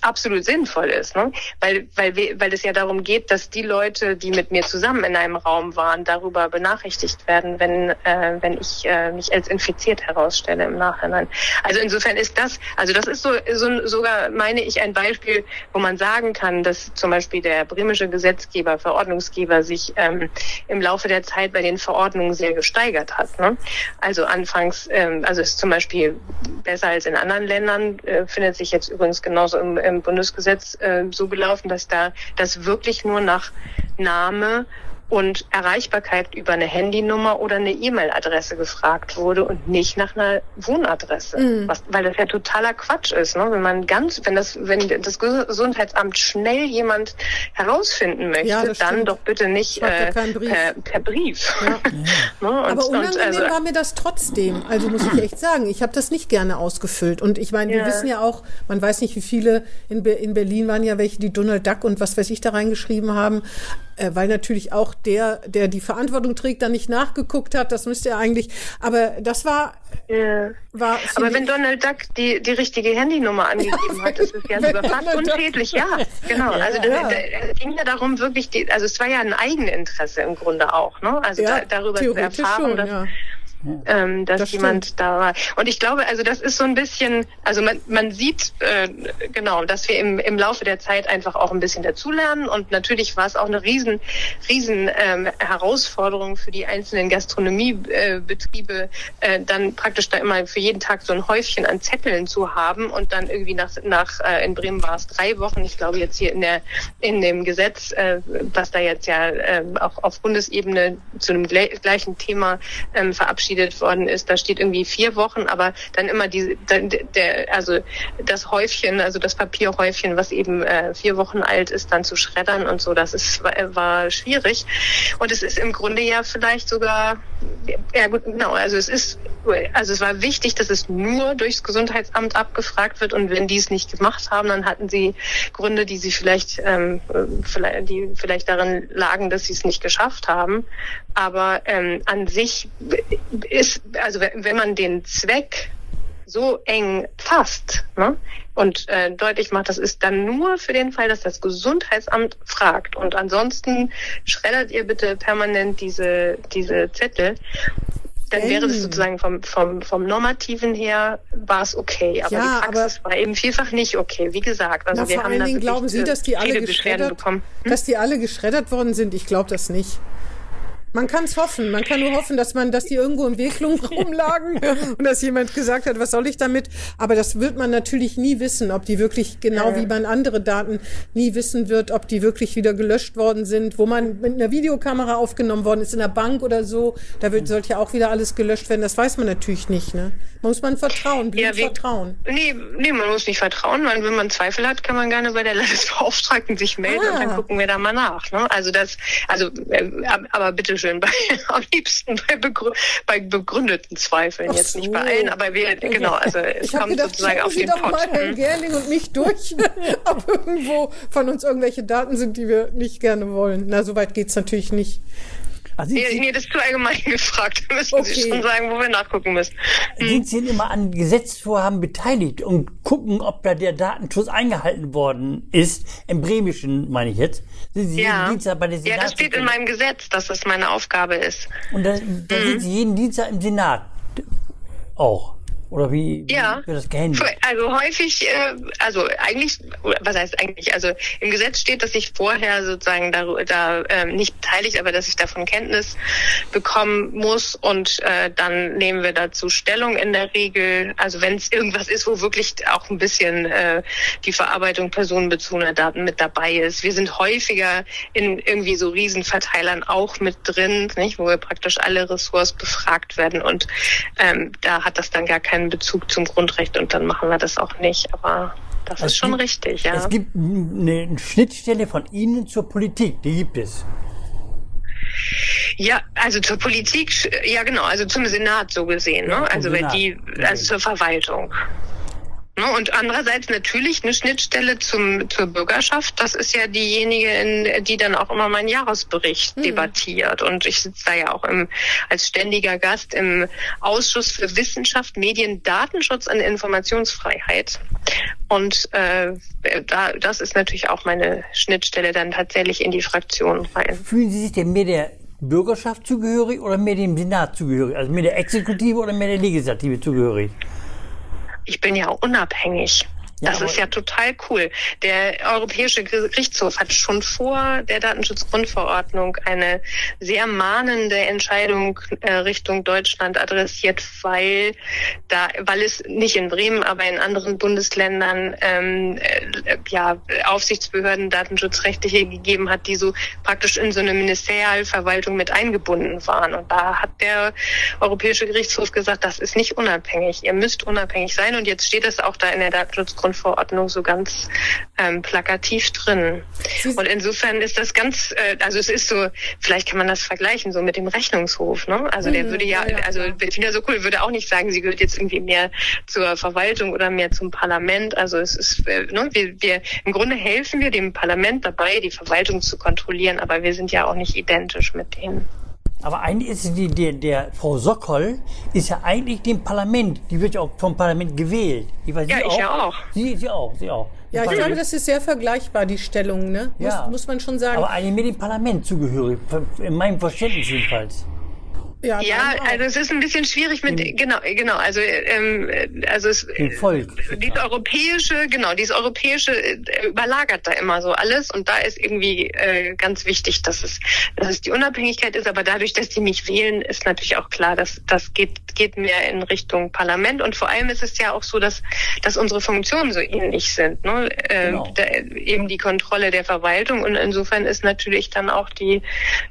absolut sinnvoll ist, ne? weil weil wir, weil es ja darum geht, dass die Leute, die mit mir zusammen in einem Raum waren, darüber benachrichtigt werden, wenn äh, wenn ich äh, mich als infiziert herausstelle im Nachhinein. Also insofern ist das, also das ist so, so sogar meine ich ein Beispiel, wo man sagen kann, dass zum Beispiel der bremische Gesetzgeber, Verordnungsgeber sich ähm, im Laufe der Zeit bei den Verordnungen sehr gesteigert hat. Ne? Also anfangs, ähm, also ist zum Beispiel besser als in anderen Ländern, äh, findet sich jetzt übrigens genauso im, im Bundesgesetz äh, so gelaufen, dass da das wirklich nur nach Name und Erreichbarkeit über eine Handynummer oder eine E-Mail-Adresse gefragt wurde und nicht nach einer Wohnadresse, mhm. was, weil das ja totaler Quatsch ist, ne? Wenn man ganz, wenn das, wenn das Gesundheitsamt schnell jemand herausfinden möchte, Ja, dann stimmt. doch bitte nicht äh, Brief. Per, per Brief. Ja. ne? und, Aber unangenehm also, war mir das trotzdem. Also muss ich echt sagen, ich habe das nicht gerne ausgefüllt. Und ich meine, wir Ja. wissen ja auch, man weiß nicht, wie viele in, Be in Berlin waren ja welche, die Donald Duck und was weiß ich da reingeschrieben haben. Äh, weil natürlich auch der, der die Verantwortung trägt, da nicht nachgeguckt hat. Das müsste er eigentlich. Aber das war. Ja. war aber wenn Donald Duck die, die richtige Handynummer angegeben hat, ist es ja sogar fast unschädlich. Ja, genau. Also ja. es ging ja darum, wirklich, die, also es war ja ein Eigeninteresse im Grunde auch, ne? Also ja, da, darüber zu erfahren, schon, dass, ja ähm, dass das jemand da war. Und ich glaube, also das ist so ein bisschen, also man, man sieht äh, genau, dass wir im, im Laufe der Zeit einfach auch ein bisschen dazulernen. Und natürlich war es auch eine riesen, riesen ähm, Herausforderung für die einzelnen Gastronomiebetriebe, äh, dann praktisch da immer für jeden Tag so ein Häufchen an Zetteln zu haben und dann irgendwie nach, nach äh, in Bremen war es drei Wochen. Ich glaube jetzt hier in der in dem Gesetz, äh, was da jetzt ja äh, auch auf Bundesebene zu einem gleichen Thema ähm, verabschiedet verabschiedet worden ist, da steht irgendwie vier Wochen, aber dann immer die, der, also das Häufchen, also das Papierhäufchen, was eben äh, vier Wochen alt ist, dann zu schreddern und so, das ist, war, war schwierig. Und es ist im Grunde ja vielleicht sogar, ja gut, genau, also es ist, also es war wichtig, dass es nur durchs Gesundheitsamt abgefragt wird und wenn die es nicht gemacht haben, dann hatten sie Gründe, die sie vielleicht, ähm, vielleicht die vielleicht darin lagen, dass sie es nicht geschafft haben. Aber ähm, an sich ist, also wenn man den Zweck so eng fasst ne, und äh, deutlich macht, das ist dann nur für den Fall, dass das Gesundheitsamt fragt. Und ansonsten schreddert ihr bitte permanent diese, diese Zettel. Dann wäre das sozusagen vom, vom, vom Normativen her war es okay. Aber ja, die Praxis aber war eben vielfach nicht okay. Wie gesagt, also na, wir vor haben allen Dingen glauben Sie, dass die alle geschreddert, bekommen. Hm? dass die alle geschreddert worden sind? Ich glaube das nicht. Man kann es hoffen. Man kann nur hoffen, dass man, dass die irgendwo im Weglung rumlagen und dass jemand gesagt hat, was soll ich damit? Aber das wird man natürlich nie wissen, ob die wirklich genau wie man andere Daten nie wissen wird, ob die wirklich wieder gelöscht worden sind, wo man mit einer Videokamera aufgenommen worden ist in der Bank oder so. Da wird, sollte ja auch wieder alles gelöscht werden. Das weiß man natürlich nicht. Ne? Muss man vertrauen, blind ja, wie, vertrauen. Nee, nee, man muss nicht vertrauen. Weil wenn man Zweifel hat, kann man gerne bei der Landesbeauftragten sich melden ah. und dann gucken wir da mal nach. Ne? Also das, also, äh, aber bitte schön, bei, am liebsten bei, begrü bei begründeten Zweifeln, Ach jetzt so. nicht bei allen, aber wir, genau, also es ich kommt gedacht, sozusagen auf Sie den doch Pot. mal Herrn hm? Gerling und mich durch, ob irgendwo von uns irgendwelche Daten sind, die wir nicht gerne wollen. Na, so weit geht's natürlich nicht. Also nee, Sie, nee, das ist zu allgemein gefragt. Da müssen okay. Sie schon sagen, wo wir nachgucken müssen. Hm. Sind Sie denn immer an Gesetzesvorhaben beteiligt und gucken, ob da der Datenschutz eingehalten worden ist? Im Bremischen, meine ich jetzt. Sind Sie ja. jeden Dienstag bei der Senat? Ja, das steht in meinem Gesetz, dass das meine Aufgabe ist. Und da, da mhm. sind Sie jeden Dienstag im Senat auch. Oder wie, ja. wird das gehandelt? Also häufig, äh, also eigentlich, was heißt eigentlich, also im Gesetz steht, dass ich vorher sozusagen da, da äh, nicht beteiligt, aber dass ich davon Kenntnis bekommen muss und äh, dann nehmen wir dazu Stellung in der Regel. Also wenn es irgendwas ist, wo wirklich auch ein bisschen äh, die Verarbeitung personenbezogener Daten mit dabei ist. Wir sind häufiger in irgendwie so Riesenverteilern auch mit drin, nicht, wo wir praktisch alle Ressorts befragt werden und ähm, da hat das dann gar keinen keinen Bezug zum Grundrecht und dann machen wir das auch nicht. Aber das es ist schon gibt, richtig, ja. Es gibt eine Schnittstelle von Ihnen zur Politik, die gibt es. Ja, also zur Politik, ja genau, also zum Senat so gesehen, ne? also wenn die, also zur Verwaltung. Ne, und andererseits natürlich eine Schnittstelle zum, zur Bürgerschaft. Das ist ja diejenige, in, die dann auch immer meinen Jahresbericht mhm. debattiert. Und ich sitze da ja auch im, als ständiger Gast im Ausschuss für Wissenschaft, Medien, Datenschutz und Informationsfreiheit. Und äh, da, das ist natürlich auch meine Schnittstelle dann tatsächlich in die Fraktion rein. Fühlen Sie sich denn mehr der Bürgerschaft zugehörig oder mehr dem Senat zugehörig? Also mehr der Exekutive oder mehr der Legislative zugehörig? Ich bin ja unabhängig. Das ist ja total cool. Der Europäische Gerichtshof hat schon vor der Datenschutzgrundverordnung eine sehr mahnende Entscheidung äh, Richtung Deutschland adressiert, weil da, weil es nicht in Bremen, aber in anderen Bundesländern ähm, äh, ja Aufsichtsbehörden datenschutzrechtliche gegeben hat, die so praktisch in so eine Ministerialverwaltung mit eingebunden waren. Und da hat der Europäische Gerichtshof gesagt, das ist nicht unabhängig. Ihr müsst unabhängig sein. Und jetzt steht es auch da in der Datenschutzgrundverordnung Datenschutzgrundverordnung so ganz ähm, plakativ drin. Und insofern ist das ganz, äh, also es ist so, vielleicht kann man das vergleichen so mit dem Rechnungshof. Ne? Also der mhm, würde ja, also Bettina Sokol würde auch nicht sagen, sie gehört jetzt irgendwie mehr zur Verwaltung oder mehr zum Parlament. Also es ist, äh, ne, wir, wir im Grunde helfen wir dem Parlament dabei, die Verwaltung zu kontrollieren, aber wir sind ja auch nicht identisch mit denen. Aber eigentlich ist die, der, der Frau Sokol ist ja eigentlich dem Parlament, die wird ja auch vom Parlament gewählt. Ich weiß, ja, ich auch, ja auch. Sie, sie auch, sie auch. Ja, ich glaube, das ist sehr vergleichbar, die Stellung, ne? Ja. Muss, muss man schon sagen. Aber eigentlich mit dem Parlament zugehörig, in meinem Verständnis jedenfalls. Ja, ja also es ist ein bisschen schwierig mit mhm. genau genau also ähm, also es Volk. dieses europäische genau dieses europäische äh, überlagert da immer so alles und da ist irgendwie äh, ganz wichtig dass es dass es die Unabhängigkeit ist aber dadurch dass die mich wählen ist natürlich auch klar dass das geht geht mehr in Richtung Parlament und vor allem ist es ja auch so dass dass unsere Funktionen so ähnlich sind ne äh, genau. da, eben die Kontrolle der Verwaltung und insofern ist natürlich dann auch die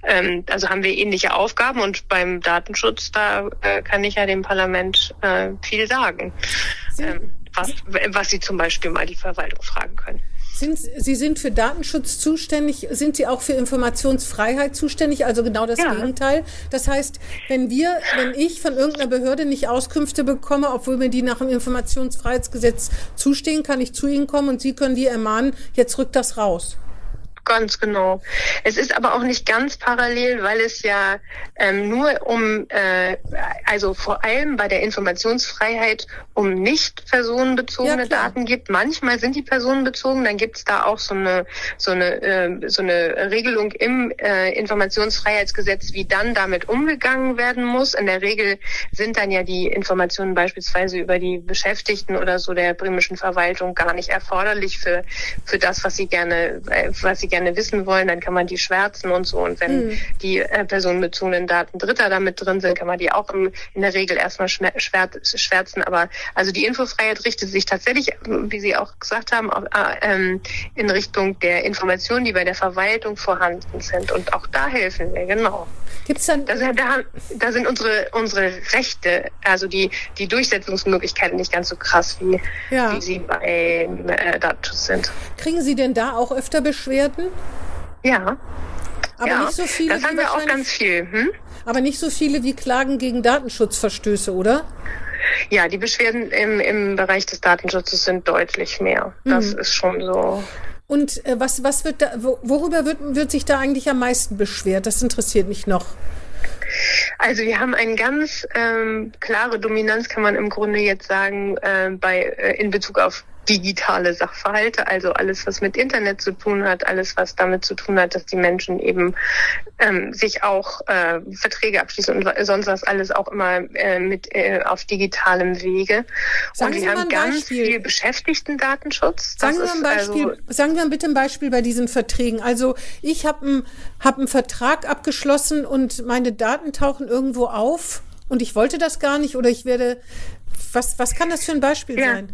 ähm, also haben wir ähnliche Aufgaben und beim Datenschutz, da äh, kann ich ja dem Parlament äh, viel sagen, ähm, was, was Sie zum Beispiel mal die Verwaltung fragen können. Sind, Sie sind für Datenschutz zuständig, sind Sie auch für Informationsfreiheit zuständig, also genau das ja. Gegenteil. Das heißt, wenn wir, wenn ich von irgendeiner Behörde nicht Auskünfte bekomme, obwohl mir die nach dem Informationsfreiheitsgesetz zustehen, kann ich zu Ihnen kommen und Sie können die ermahnen, jetzt rückt das raus. Ganz genau. Es ist aber auch nicht ganz parallel, weil es ja ähm, nur um, äh, also vor allem bei der Informationsfreiheit um nicht personenbezogene ja, Daten gibt. Manchmal sind die personenbezogen, dann gibt es da auch so eine so eine äh, so eine Regelung im äh, Informationsfreiheitsgesetz, wie dann damit umgegangen werden muss. In der Regel sind dann ja die Informationen beispielsweise über die Beschäftigten oder so der bremischen Verwaltung gar nicht erforderlich für für das, was sie gerne äh, was sie gerne wissen wollen, dann kann man die schwärzen und so. Und wenn mhm. die äh, personenbezogenen Daten Dritter damit drin sind, kann man die auch im, in der Regel erstmal schwärzen. Aber also die Infofreiheit richtet sich tatsächlich, wie Sie auch gesagt haben, auch, äh, in Richtung der Informationen, die bei der Verwaltung vorhanden sind. Und auch da helfen wir, genau. Gibt's dann da, da, da sind unsere unsere Rechte, also die die Durchsetzungsmöglichkeiten nicht ganz so krass wie, ja. wie sie bei äh, Datenschutz sind. Kriegen Sie denn da auch öfter Beschwerden? Ja. Aber ja, nicht so viele. Das haben wir auch ganz viel. Hm? Aber nicht so viele wie Klagen gegen Datenschutzverstöße, oder? Ja, die Beschwerden im, im Bereich des Datenschutzes sind deutlich mehr. Das mhm. ist schon so. Und äh, was, was wird da, worüber wird, wird sich da eigentlich am meisten beschwert? Das interessiert mich noch. Also wir haben eine ganz ähm, klare Dominanz, kann man im Grunde jetzt sagen, äh, bei äh, in Bezug auf digitale Sachverhalte, also alles, was mit Internet zu tun hat, alles, was damit zu tun hat, dass die Menschen eben ähm, sich auch äh, Verträge abschließen und sonst was alles auch immer äh, mit äh, auf digitalem Wege. Sagen und wir haben ganz Beispiel. viel Beschäftigten-Datenschutz. Sagen wir, ein Beispiel, also sagen wir bitte ein Beispiel bei diesen Verträgen. Also ich habe einen hab einen Vertrag abgeschlossen und meine Daten tauchen irgendwo auf und ich wollte das gar nicht oder ich werde was, was kann das für ein Beispiel ja. sein?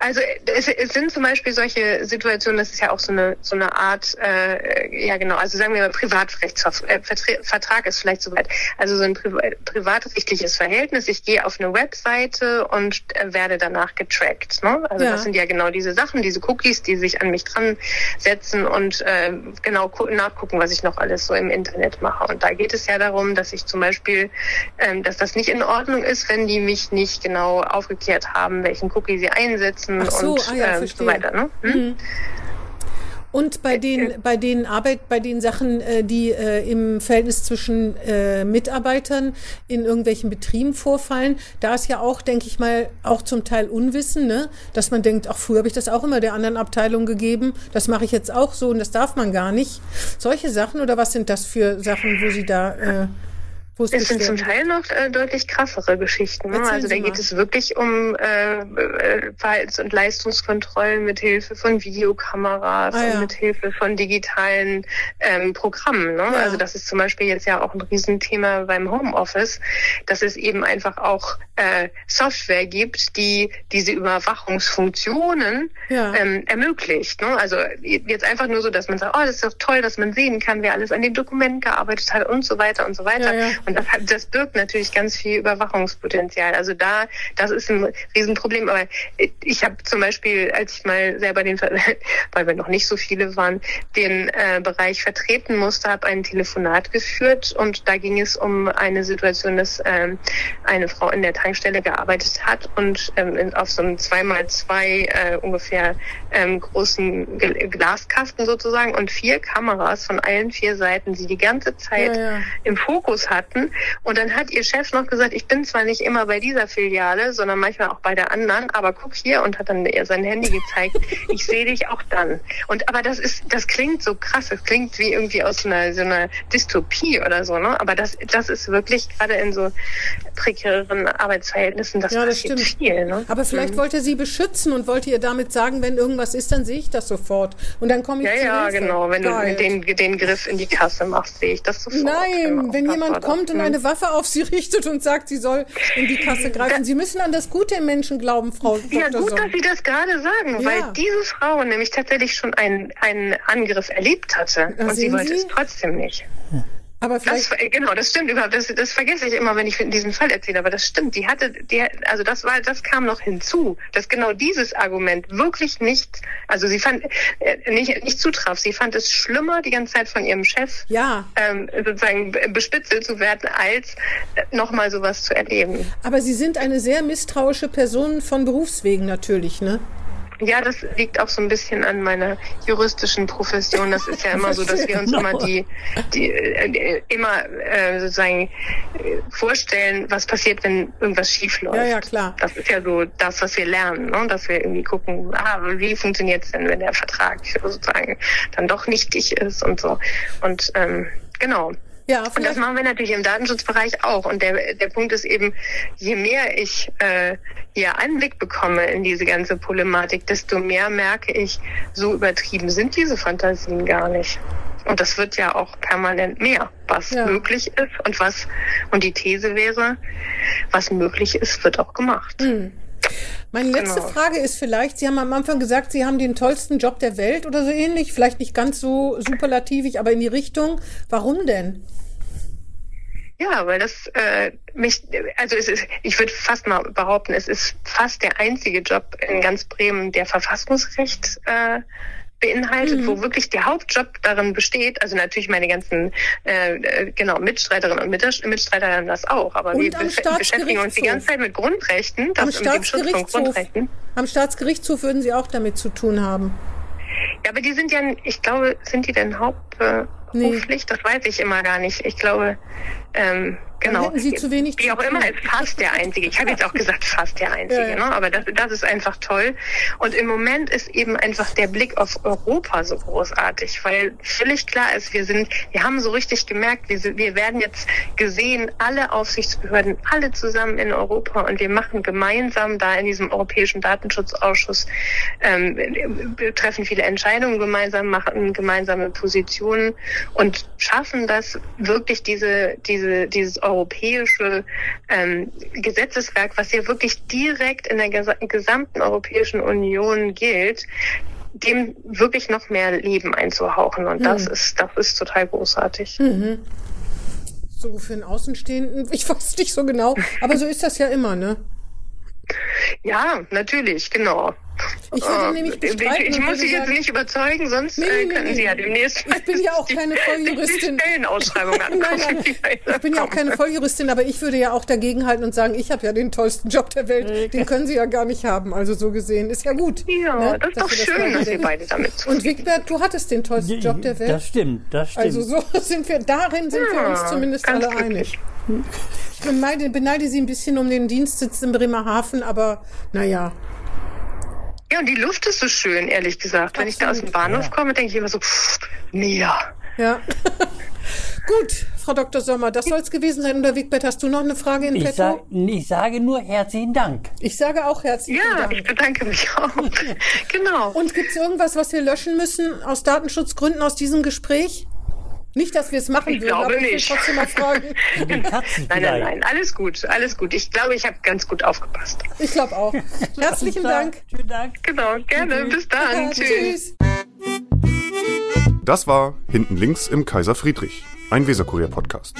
Also es, es sind zum Beispiel solche Situationen, das ist ja auch so eine so eine Art, äh, ja genau, also sagen wir mal Privatrechtsvertrag äh, ist vielleicht soweit. Also so ein Pri privatrechtliches Verhältnis. Ich gehe auf eine Webseite und äh, werde danach getrackt. Ne? Also ja. das sind ja genau diese Sachen, diese Cookies, die sich an mich dran setzen und äh, genau nachgucken, was ich noch alles so im Internet mache. Und da geht es ja darum, dass ich zum Beispiel, ähm, dass das nicht in Ordnung ist, wenn die mich nicht genau aufgeklärt haben, welchen Cookie sie einsetzen Grenzen so, und ah ja, äh, so weiter. Ne? Hm? Mhm. Und bei den, bei den Arbeit, bei den Sachen, äh, die äh, im Verhältnis zwischen äh, Mitarbeitern in irgendwelchen Betrieben vorfallen, da ist ja auch, denke ich mal, auch zum Teil Unwissen, ne? dass man denkt, ach, früher habe ich das auch immer der anderen Abteilung gegeben, das mache ich jetzt auch so und das darf man gar nicht. Solche Sachen oder was sind das für Sachen, wo Sie da äh, es sind zum Teil noch äh, deutlich krassere Geschichten. Ne? Also da geht es wirklich um äh, äh, Verhaltens- und Leistungskontrollen mit Hilfe von Videokameras ah, ja. und mit Hilfe von digitalen ähm, Programmen. Ne? Ja. Also das ist zum Beispiel jetzt ja auch ein Riesenthema beim Homeoffice, dass es eben einfach auch äh, Software gibt, die diese Überwachungsfunktionen ja. ähm, ermöglicht. Ne? Also jetzt einfach nur so, dass man sagt, oh, das ist doch toll, dass man sehen kann, wer alles an dem Dokument gearbeitet hat und so weiter und so weiter. Und das, hat, das birgt natürlich ganz viel Überwachungspotenzial. Also da, das ist ein Riesenproblem. Aber ich habe zum Beispiel, als ich mal selber den, weil wir noch nicht so viele waren, den äh, Bereich vertreten musste, habe ein Telefonat geführt und da ging es um eine Situation, dass ähm, eine Frau in der Tankstelle gearbeitet hat und ähm, auf so einem 2x2 äh, ungefähr ähm, großen Glaskasten sozusagen und vier Kameras von allen vier Seiten, die die ganze Zeit ja, ja. im Fokus hatten. Und dann hat ihr Chef noch gesagt, ich bin zwar nicht immer bei dieser Filiale, sondern manchmal auch bei der anderen, aber guck hier und hat dann ihr sein Handy gezeigt. ich sehe dich auch dann. Und aber das ist, das klingt so krass. Das klingt wie irgendwie aus einer so einer Dystopie oder so, ne? Aber das, das ist wirklich gerade in so prekären Arbeitsverhältnissen, das, ja, das passiert stimmt. viel. Ne? Aber vielleicht mhm. wollte er sie beschützen und wollte ihr damit sagen, wenn irgendwas ist, dann sehe ich das sofort. Und dann komme ich Ja, ja, Hilfe. genau. Wenn Geil. du den, den Griff in die Kasse machst, sehe ich das sofort. Nein, genau. wenn jemand kommt und eine Waffe auf sie richtet und sagt, sie soll in die Kasse greifen. Sie müssen an das Gute im Menschen glauben, Frau Ja, Dr. gut, Sohn. dass Sie das gerade sagen, ja. weil diese Frau nämlich tatsächlich schon einen, einen Angriff erlebt hatte. Da und sie wollte sie? es trotzdem nicht. Aber das, genau, das stimmt überhaupt. Das, das vergesse ich immer, wenn ich diesen Fall erzähle. Aber das stimmt. Die hatte, die, also das war, das kam noch hinzu, dass genau dieses Argument wirklich nicht, also sie fand äh, nicht, nicht zutraf. Sie fand es schlimmer, die ganze Zeit von ihrem Chef ja. ähm, sozusagen bespitzelt zu werden, als nochmal sowas zu erleben. Aber Sie sind eine sehr misstrauische Person von Berufswegen natürlich, ne? Ja, das liegt auch so ein bisschen an meiner juristischen Profession. Das ist ja immer so, dass wir uns immer die, die äh, immer äh, sozusagen äh, vorstellen, was passiert, wenn irgendwas schief läuft. Ja, ja, klar. Das ist ja so das, was wir lernen, ne? dass wir irgendwie gucken, ah, wie funktioniert es denn, wenn der Vertrag sozusagen dann doch nichtig ist und so. Und ähm, genau. Ja, und das machen wir natürlich im Datenschutzbereich auch. Und der, der Punkt ist eben, je mehr ich äh, hier Einblick bekomme in diese ganze Problematik, desto mehr merke ich, so übertrieben sind diese Fantasien gar nicht. Und das wird ja auch permanent mehr, was ja. möglich ist und was, und die These wäre, was möglich ist, wird auch gemacht. Mhm. Meine letzte genau. Frage ist vielleicht, Sie haben am Anfang gesagt, Sie haben den tollsten Job der Welt oder so ähnlich, vielleicht nicht ganz so superlativig, aber in die Richtung. Warum denn? Ja, weil das äh, mich, also es ist, ich würde fast mal behaupten, es ist fast der einzige Job in ganz Bremen, der Verfassungsrecht äh, beinhaltet, mhm. wo wirklich der Hauptjob darin besteht, also natürlich meine ganzen äh, äh genau Mitstreiterinnen und Mitstreiter haben das auch, aber und wir beschäftigen uns die ganze Zeit mit Grundrechten, das am mit dem Schutz von Grundrechten. Am Staatsgerichtshof würden Sie auch damit zu tun haben. Ja, aber die sind ja, ich glaube, sind die denn hauptberuflich? Nee. Das weiß ich immer gar nicht. Ich glaube, ähm, genau. hätten Sie zu wenig Wie auch immer, ist fast der Einzige. Ich habe jetzt auch gesagt, fast der Einzige. Ja, ja. Ne? Aber das, das ist einfach toll. Und im Moment ist eben einfach der Blick auf Europa so großartig, weil völlig klar ist, wir sind, wir haben so richtig gemerkt, wir, wir werden jetzt gesehen, alle Aufsichtsbehörden, alle zusammen in Europa und wir machen gemeinsam da in diesem Europäischen Datenschutzausschuss, ähm, treffen viele Entscheidungen gemeinsam, machen gemeinsame Positionen und schaffen das wirklich diese, diese, dieses europäische ähm, Gesetzeswerk, was ja wirklich direkt in der gesamten Europäischen Union gilt, dem wirklich noch mehr Leben einzuhauchen. Und mhm. das ist, das ist total großartig. Mhm. So für einen Außenstehenden, ich weiß nicht so genau, aber so ist das ja immer, ne? Ja, natürlich, genau. Ich würde oh, nämlich bestreiten. Ich, ich muss Sie jetzt nicht überzeugen, sonst nee, nee, äh, können nee, Sie ja demnächst. Ich bin ja auch keine Volljuristin. Die Stellenausschreibung nein, nein, ich bin ja auch keine Volljuristin, aber ich würde ja auch dagegenhalten und sagen, ich habe ja den tollsten Job der Welt. Den können Sie ja gar nicht haben. Also so gesehen ist ja gut. Ja, ne? das ist doch schön, dass wir beide damit Und Wigbert, du hattest den tollsten Job der Welt. Das stimmt, das stimmt. Also so sind wir, darin sind ja, wir uns zumindest alle glücklich. einig. Ich beneide, beneide Sie ein bisschen um den Dienstsitz in Bremerhaven, aber naja, ja, und die Luft ist so schön, ehrlich gesagt. Wenn Absolut. ich da aus dem Bahnhof ja. komme, denke ich immer so, pff, näher. Ja. Gut, Frau Dr. Sommer, das soll es gewesen sein. Und der Wigbert, hast du noch eine Frage in ich petto? Sag, ich sage nur herzlichen Dank. Ich sage auch herzlichen ja, Dank. Ja, ich bedanke mich auch. genau. Und gibt es irgendwas, was wir löschen müssen aus Datenschutzgründen aus diesem Gespräch? Nicht, dass wir es machen ich würden, glaube aber nicht. ich will trotzdem mal fragen. nein, nein, nein, alles gut, alles gut. Ich glaube, ich habe ganz gut aufgepasst. Ich glaube auch. Herzlichen Dank. Vielen Dank. Genau, gerne. Bis dann. Ja, tschüss. Das war Hinten links im Kaiser Friedrich, ein Weserkurier-Podcast.